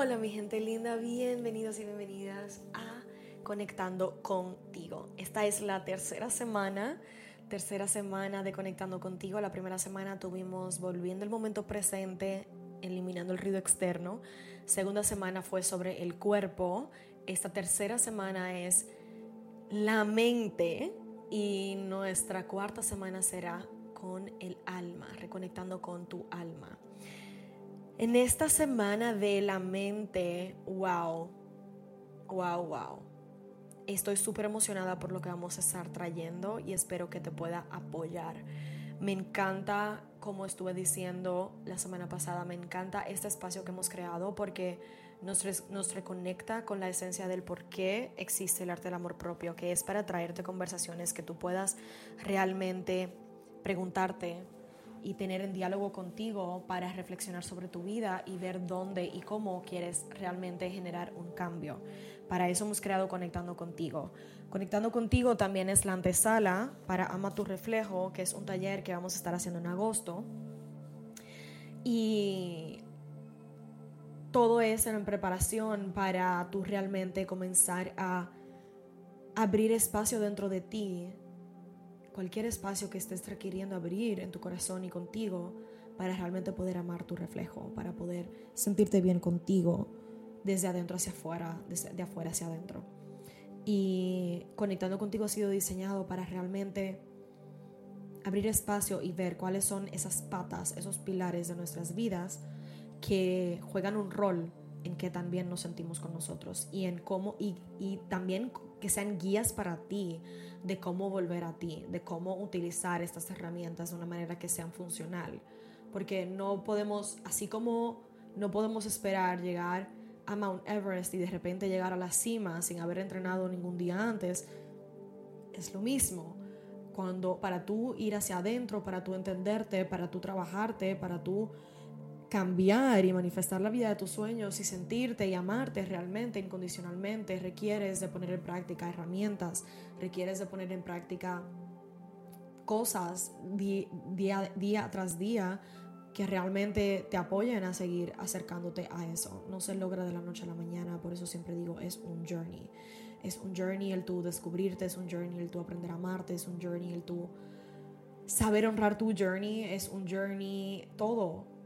Hola mi gente linda, bienvenidos y bienvenidas a Conectando contigo. Esta es la tercera semana, tercera semana de Conectando contigo. La primera semana tuvimos volviendo el momento presente, eliminando el ruido externo. Segunda semana fue sobre el cuerpo. Esta tercera semana es la mente y nuestra cuarta semana será con el alma, reconectando con tu alma. En esta semana de la mente, wow, wow, wow. Estoy súper emocionada por lo que vamos a estar trayendo y espero que te pueda apoyar. Me encanta, como estuve diciendo la semana pasada, me encanta este espacio que hemos creado porque nos, nos reconecta con la esencia del por qué existe el arte del amor propio, que es para traerte conversaciones que tú puedas realmente preguntarte, y tener en diálogo contigo para reflexionar sobre tu vida y ver dónde y cómo quieres realmente generar un cambio. Para eso hemos creado Conectando contigo. Conectando contigo también es la antesala para Ama tu reflejo, que es un taller que vamos a estar haciendo en agosto. Y todo es en preparación para tú realmente comenzar a abrir espacio dentro de ti cualquier espacio que estés requiriendo abrir en tu corazón y contigo para realmente poder amar tu reflejo, para poder sentirte bien contigo desde adentro hacia afuera, desde de afuera hacia adentro. Y conectando contigo ha sido diseñado para realmente abrir espacio y ver cuáles son esas patas, esos pilares de nuestras vidas que juegan un rol en que también nos sentimos con nosotros y en cómo y, y también que sean guías para ti de cómo volver a ti, de cómo utilizar estas herramientas de una manera que sean funcional. Porque no podemos, así como no podemos esperar llegar a Mount Everest y de repente llegar a la cima sin haber entrenado ningún día antes, es lo mismo. Cuando para tú ir hacia adentro, para tú entenderte, para tú trabajarte, para tú cambiar y manifestar la vida de tus sueños y sentirte y amarte realmente, incondicionalmente, requieres de poner en práctica herramientas, requieres de poner en práctica cosas día, tras día que realmente te apoyen a seguir acercándote a eso. No se logra de la noche a la mañana, por eso siempre digo, es un journey. Es un journey el tú descubrirte, es un journey el tú aprender a amarte, es un journey el tú saber honrar tu journey, es un journey todo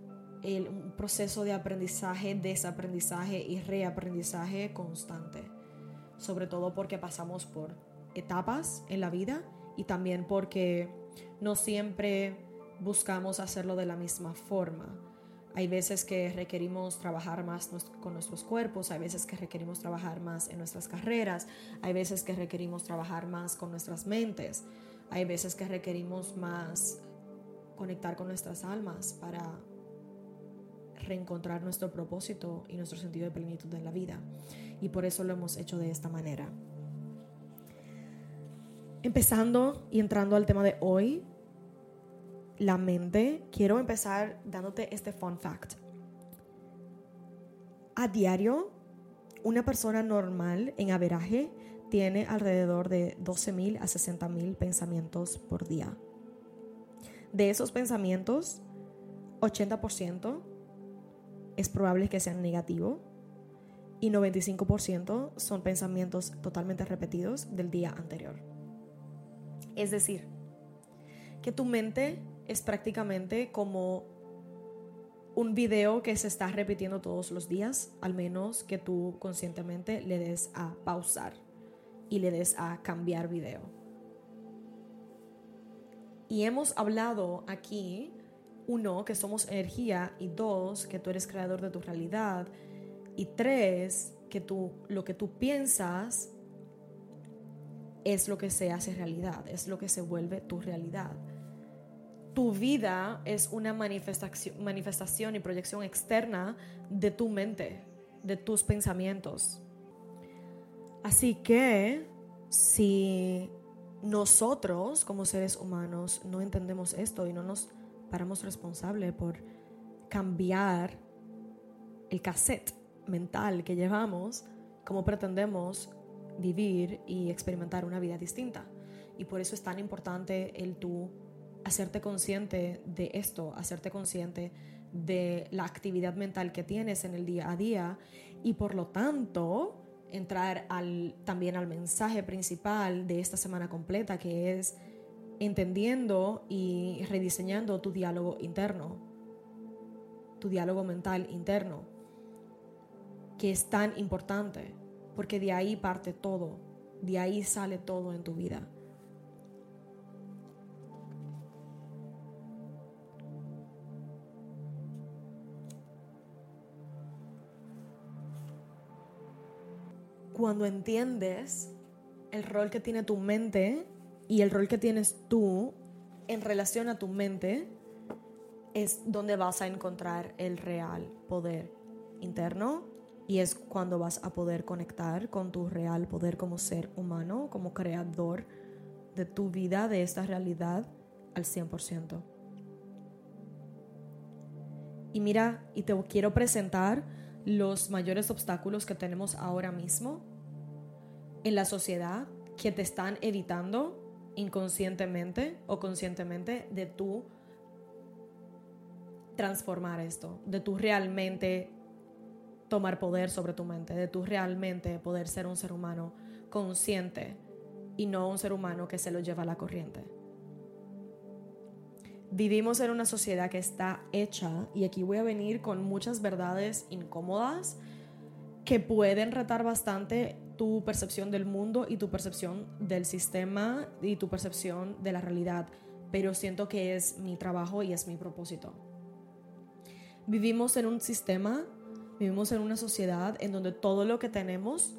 el, un proceso de aprendizaje, desaprendizaje y reaprendizaje constante. Sobre todo porque pasamos por etapas en la vida y también porque no siempre buscamos hacerlo de la misma forma. Hay veces que requerimos trabajar más con nuestros cuerpos, hay veces que requerimos trabajar más en nuestras carreras, hay veces que requerimos trabajar más con nuestras mentes, hay veces que requerimos más conectar con nuestras almas para reencontrar nuestro propósito y nuestro sentido de plenitud en la vida. Y por eso lo hemos hecho de esta manera. Empezando y entrando al tema de hoy, la mente, quiero empezar dándote este fun fact. A diario, una persona normal en averaje tiene alrededor de 12.000 a 60.000 pensamientos por día. De esos pensamientos, 80% es probable que sean negativos y 95% son pensamientos totalmente repetidos del día anterior. Es decir, que tu mente es prácticamente como un video que se está repitiendo todos los días, al menos que tú conscientemente le des a pausar y le des a cambiar video. Y hemos hablado aquí uno, que somos energía, y dos, que tú eres creador de tu realidad, y tres, que tú, lo que tú piensas es lo que se hace realidad, es lo que se vuelve tu realidad. Tu vida es una manifestación, manifestación y proyección externa de tu mente, de tus pensamientos. Así que si nosotros como seres humanos no entendemos esto y no nos paramos responsable por cambiar el cassette mental que llevamos, cómo pretendemos vivir y experimentar una vida distinta. Y por eso es tan importante el tú hacerte consciente de esto, hacerte consciente de la actividad mental que tienes en el día a día y por lo tanto entrar al, también al mensaje principal de esta semana completa que es entendiendo y rediseñando tu diálogo interno, tu diálogo mental interno, que es tan importante, porque de ahí parte todo, de ahí sale todo en tu vida. Cuando entiendes el rol que tiene tu mente y el rol que tienes tú en relación a tu mente es donde vas a encontrar el real poder interno y es cuando vas a poder conectar con tu real poder como ser humano, como creador de tu vida, de esta realidad al 100%. Y mira, y te quiero presentar los mayores obstáculos que tenemos ahora mismo en la sociedad que te están evitando inconscientemente o conscientemente de tú transformar esto, de tú realmente tomar poder sobre tu mente, de tú realmente poder ser un ser humano consciente y no un ser humano que se lo lleva a la corriente. Vivimos en una sociedad que está hecha, y aquí voy a venir con muchas verdades incómodas que pueden retar bastante tu percepción del mundo y tu percepción del sistema y tu percepción de la realidad, pero siento que es mi trabajo y es mi propósito. Vivimos en un sistema, vivimos en una sociedad en donde todo lo que tenemos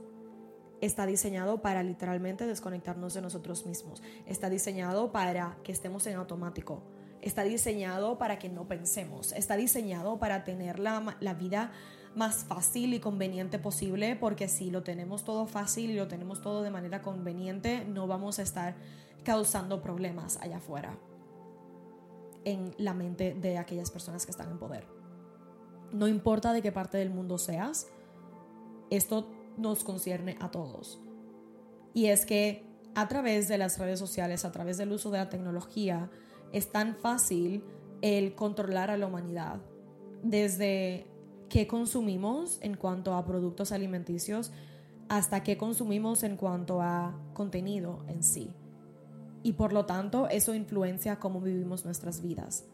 está diseñado para literalmente desconectarnos de nosotros mismos. Está diseñado para que estemos en automático. Está diseñado para que no pensemos. Está diseñado para tener la, la vida más fácil y conveniente posible, porque si lo tenemos todo fácil y lo tenemos todo de manera conveniente, no vamos a estar causando problemas allá afuera en la mente de aquellas personas que están en poder. No importa de qué parte del mundo seas, esto nos concierne a todos. Y es que a través de las redes sociales, a través del uso de la tecnología, es tan fácil el controlar a la humanidad. Desde qué consumimos en cuanto a productos alimenticios hasta qué consumimos en cuanto a contenido en sí. Y por lo tanto, eso influencia cómo vivimos nuestras vidas.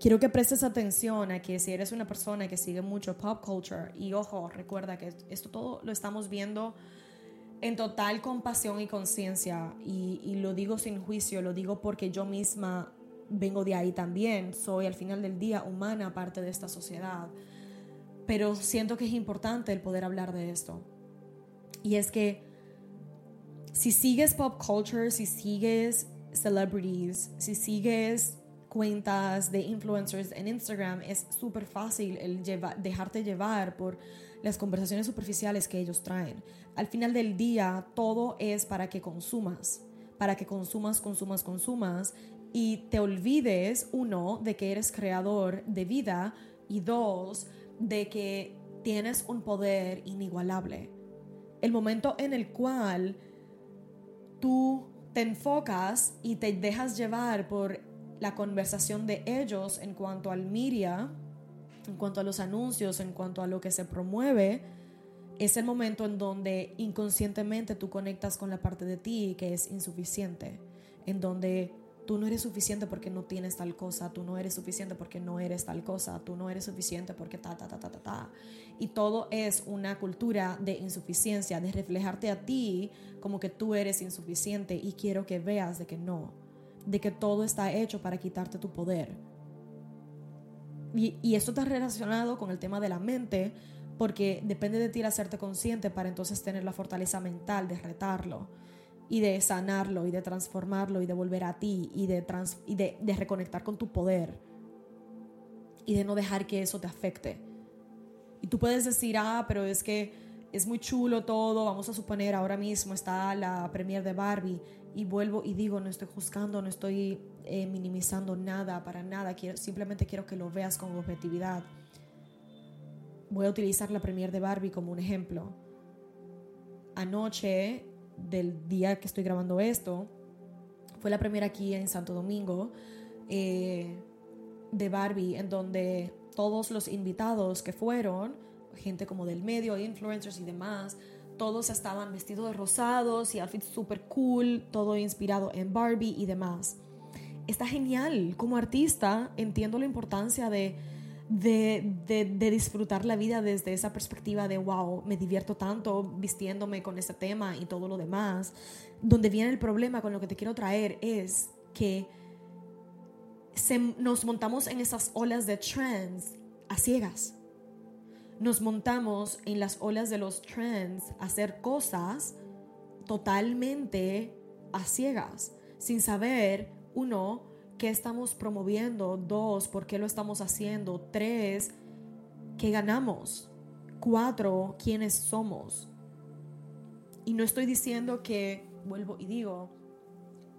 Quiero que prestes atención a que si eres una persona que sigue mucho pop culture, y ojo, recuerda que esto todo lo estamos viendo en total compasión y conciencia, y, y lo digo sin juicio, lo digo porque yo misma vengo de ahí también, soy al final del día humana parte de esta sociedad pero siento que es importante el poder hablar de esto. Y es que si sigues pop culture, si sigues celebrities, si sigues cuentas de influencers en Instagram, es súper fácil el dejarte llevar por las conversaciones superficiales que ellos traen. Al final del día, todo es para que consumas, para que consumas, consumas, consumas y te olvides, uno, de que eres creador de vida y dos, de que tienes un poder inigualable. El momento en el cual tú te enfocas y te dejas llevar por la conversación de ellos en cuanto al media, en cuanto a los anuncios, en cuanto a lo que se promueve, es el momento en donde inconscientemente tú conectas con la parte de ti que es insuficiente, en donde tú no eres suficiente porque no tienes tal cosa, tú no eres suficiente porque no eres tal cosa, tú no eres suficiente porque ta, ta, ta, ta, ta, ta. Y todo es una cultura de insuficiencia, de reflejarte a ti como que tú eres insuficiente y quiero que veas de que no, de que todo está hecho para quitarte tu poder. Y, y esto está relacionado con el tema de la mente, porque depende de ti el hacerte consciente para entonces tener la fortaleza mental de retarlo y de sanarlo y de transformarlo y de volver a ti y de, y de, reconectar con tu poder y de no dejar que eso te afecte. Y tú puedes decir, ah, pero es que es muy chulo todo, vamos a suponer ahora mismo está la premier de Barbie y vuelvo y digo, no estoy juzgando, no estoy eh, minimizando nada, para nada, quiero, simplemente quiero que lo veas con objetividad. Voy a utilizar la premier de Barbie como un ejemplo. Anoche del día que estoy grabando esto. Fue la primera aquí en Santo Domingo eh, de Barbie, en donde todos los invitados que fueron, gente como del medio, influencers y demás, todos estaban vestidos de rosados y outfits super cool, todo inspirado en Barbie y demás. Está genial. Como artista entiendo la importancia de, de, disfrutar la vida desde esa perspectiva de, wow, me divierto tanto vistiéndome con este tema y todo lo demás. Donde viene el problema con lo que te quiero traer es que nos montamos en esas olas de trends a ciegas nos montamos en las olas de los trends a hacer cosas totalmente a ciegas, sin saber, uno, qué estamos promoviendo, dos, por qué lo estamos haciendo, tres, qué ganamos, cuatro, quiénes somos. Y no estoy diciendo que, vuelvo y digo,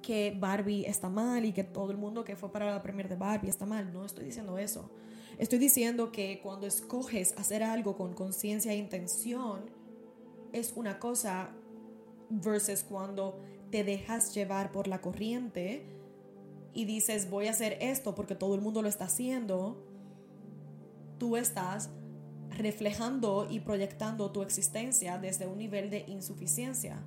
que Barbie está mal y que todo el mundo que fue para la premier de Barbie está mal, no estoy diciendo eso. Estoy diciendo que cuando escoges hacer algo con conciencia e intención, es una cosa versus cuando te dejas llevar por la corriente y dices voy a hacer esto porque todo el mundo lo está haciendo, tú estás reflejando y proyectando tu existencia desde un nivel de insuficiencia.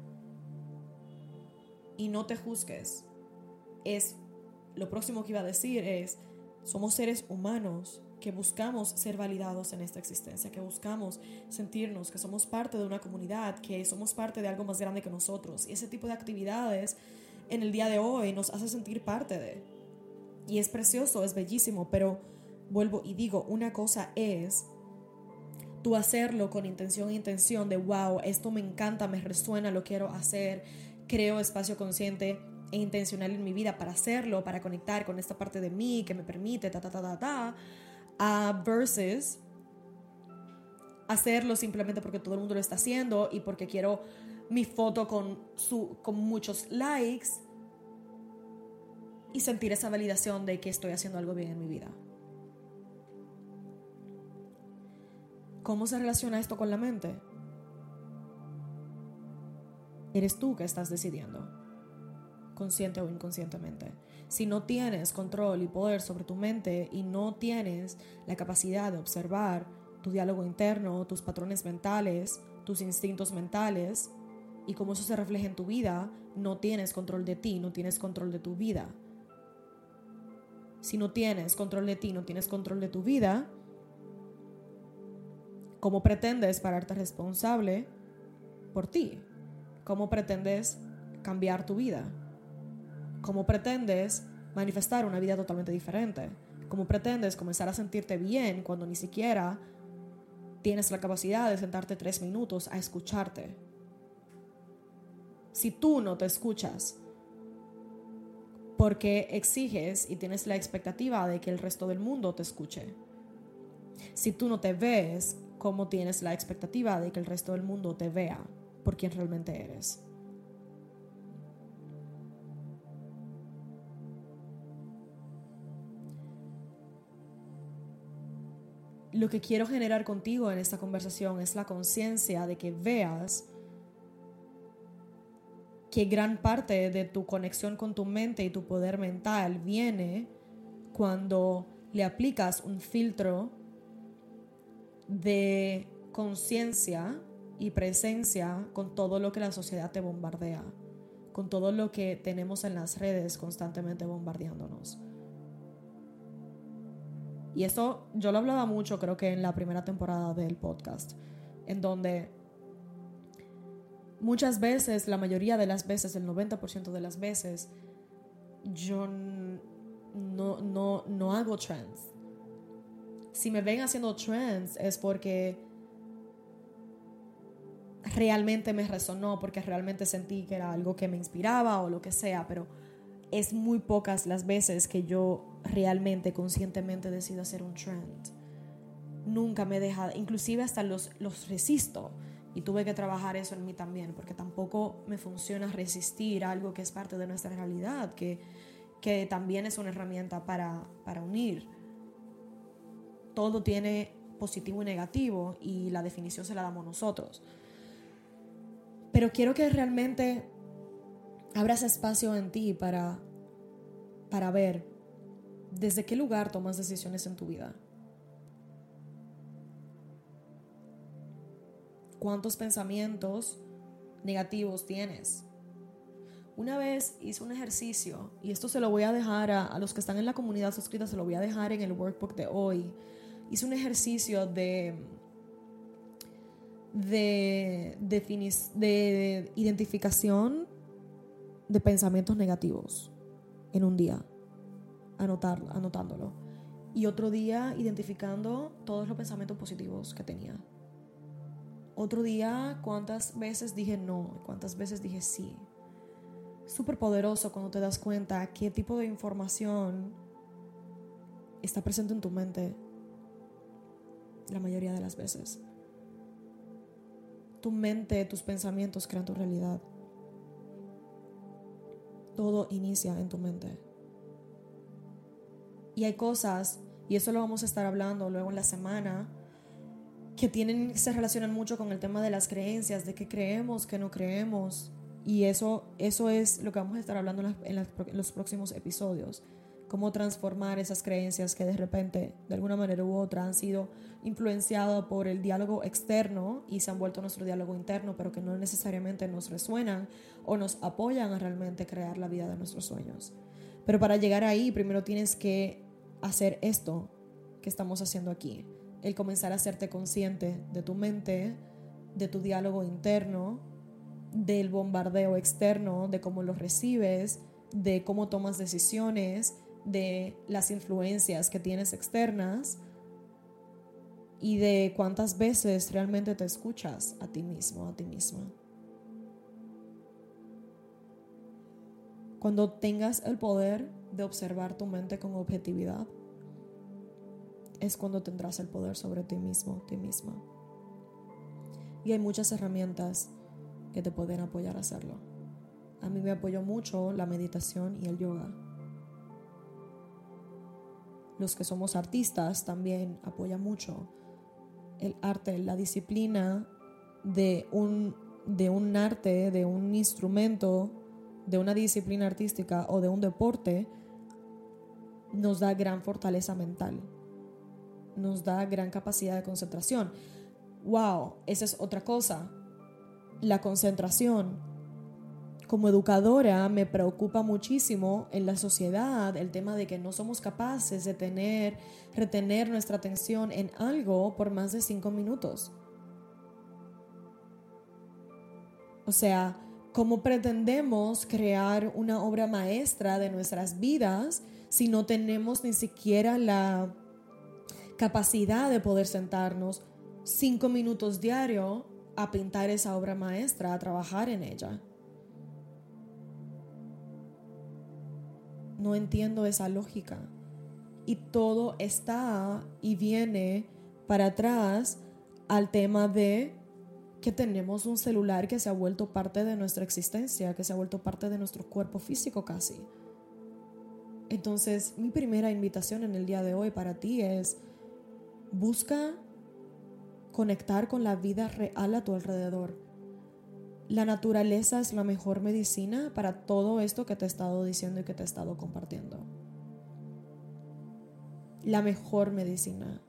Y no te juzgues. Es lo próximo que iba a decir es somos seres humanos que buscamos ser validados en esta existencia, que buscamos sentirnos que somos parte de una comunidad, que somos parte de algo más grande que nosotros. Y ese tipo de actividades en el día de hoy nos hace sentir parte de. Y es precioso, es bellísimo, pero vuelvo y digo, una cosa es tú hacerlo con intención e intención de, wow, esto me encanta, me resuena, lo quiero hacer, creo espacio consciente e intencional en mi vida para hacerlo, para conectar con esta parte de mí que me permite, ta, ta, ta, ta, ta a versus hacerlo simplemente porque todo el mundo lo está haciendo y porque quiero mi foto con, su, con muchos likes y sentir esa validación de que estoy haciendo algo bien en mi vida. ¿Cómo se relaciona esto con la mente? Eres tú que estás decidiendo, consciente o inconscientemente si no tienes control y poder sobre tu mente y no tienes la capacidad de observar tu diálogo interno, tus patrones mentales, tus instintos mentales y cómo eso se refleja en tu vida, no tienes control de ti, no tienes control de tu vida. Si no tienes control de ti, no tienes control de tu vida, ¿cómo pretendes pararte responsable por ti? ¿Cómo pretendes cambiar tu vida? ¿Cómo pretendes manifestar una vida totalmente diferente? ¿Cómo pretendes comenzar a sentirte bien cuando ni siquiera tienes la capacidad de sentarte tres minutos a escucharte? Si tú no te escuchas, porque exiges y tienes la expectativa de que el resto del mundo te escuche. Si tú no te ves, ¿cómo tienes la expectativa de que el resto del mundo te vea por quien realmente eres? lo que quiero generar contigo en esta conversación es la conciencia de que veas que gran parte de tu conexión con tu mente y tu poder mental viene cuando le aplicas un filtro de conciencia y presencia con todo lo que la sociedad te bombardea, con todo lo que tenemos en las redes constantemente bombardeándonos. Y eso yo lo hablaba mucho, creo que en la primera temporada del podcast, en donde muchas veces, la mayoría de las veces, el 90% de las veces, yo no, no, no hago trends. Si me ven haciendo trends es porque realmente me resonó, porque realmente sentí que era algo que me inspiraba o lo que sea, pero es muy pocas las veces que yo realmente, conscientemente decido hacer un trend. Nunca me he dejado, inclusive hasta los, los resisto. Y tuve que trabajar eso en mí también, porque tampoco me funciona resistir algo que es parte de nuestra realidad, que, que también es una herramienta para, para unir. Todo tiene positivo y negativo y la definición se la damos nosotros. Pero quiero que realmente abras espacio en ti para, para ver desde qué lugar tomas decisiones en tu vida. Cuántos pensamientos negativos tienes. Una vez hice un ejercicio, y esto se lo voy a dejar a, los que están en la comunidad suscrita, se lo voy a dejar en el workbook de hoy. Hice un ejercicio de, de, de identificación de pensamientos negativos en un día, anotar, anotándolo. Y otro día identificando todos los pensamientos positivos que tenía. Otro día, cuántas veces dije no, cuántas veces dije sí. Súper poderoso cuando te das cuenta qué tipo de información está presente en tu mente la mayoría de las veces. Tu mente, tus pensamientos crean tu realidad. Todo inicia en tu mente. Y hay cosas, y eso lo vamos a estar hablando luego en la semana, que tienen, se relacionan mucho con el tema de las creencias, de qué creemos, qué no creemos. Y eso, eso es lo que vamos a estar hablando en, los próximos episodios. Cómo transformar esas creencias que de repente, de alguna manera u otra, han sido influenciadas por el diálogo externo y se han vuelto nuestro diálogo interno, pero que no necesariamente nos resuenan o nos apoyan a realmente crear la vida de nuestros sueños. Pero para llegar ahí, primero tienes que hacer esto que estamos haciendo aquí el comenzar a hacerte consciente de tu mente, de tu diálogo interno, del bombardeo externo, de cómo lo recibes, de cómo tomas decisiones, de las influencias que tienes externas y de cuántas veces realmente te escuchas a ti mismo, a ti misma. Cuando tengas el poder de observar tu mente con objetividad, es cuando tendrás el poder sobre ti mismo, ti misma. Y hay muchas herramientas que te pueden apoyar a hacerlo. A mí me apoyó mucho la meditación y el yoga. Los que somos artistas también apoya mucho el arte, la disciplina de un, de un arte, de un instrumento, de una disciplina artística o de un deporte, nos da gran fortaleza mental nos da gran capacidad de concentración. Wow, esa es otra cosa. La concentración. Como educadora me preocupa muchísimo en la sociedad el tema de que no somos capaces de tener, retener nuestra atención en algo por más de cinco minutos. O sea, ¿cómo pretendemos crear una obra maestra de nuestras vidas si no tenemos ni siquiera la capacidad de poder sentarnos cinco minutos diario a pintar esa obra maestra, a trabajar en ella. No entiendo esa lógica. Y todo está y viene para atrás al tema de que tenemos un celular que se ha vuelto parte de nuestra existencia, que se ha vuelto parte de nuestro cuerpo físico casi. Entonces, mi primera invitación en el día de hoy para ti es Busca conectar con la vida real a tu alrededor. La naturaleza es la mejor medicina para todo esto que te he estado diciendo y que te he estado compartiendo. La mejor medicina,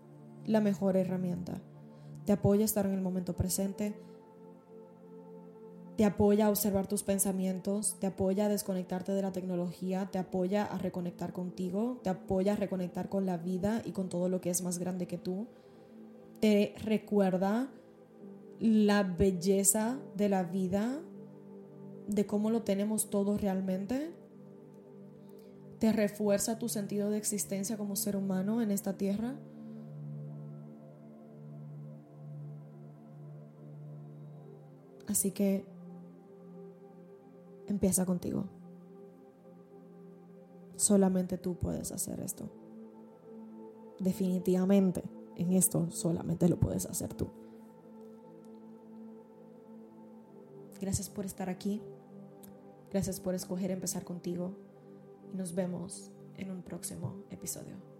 la mejor herramienta. Te apoya a estar en el momento presente, te apoya a observar tus pensamientos, te apoya a desconectarte de la tecnología, te apoya a reconectar contigo, te apoya a reconectar con la vida y con todo lo que es más grande que tú. Te recuerda la belleza de la vida, de cómo lo tenemos todo realmente. Te refuerza tu sentido de existencia como ser humano en esta tierra. Así que empieza contigo. Solamente tú puedes hacer esto. Definitivamente, en esto solamente lo puedes hacer tú. Gracias por estar aquí. Gracias por escoger empezar contigo. Y nos vemos en un próximo episodio.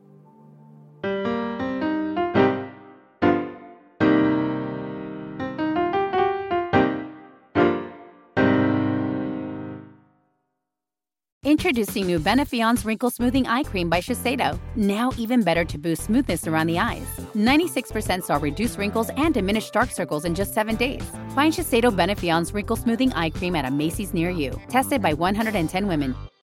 Introducing new Benefion's Wrinkle Smoothing Eye Cream by Shiseido. Now even better to boost smoothness around the eyes. 96% saw reduced wrinkles and diminished dark circles in just seven days. Find Shiseido Benefion's Wrinkle Smoothing Eye Cream at a Macy's near you. Tested by 110 women.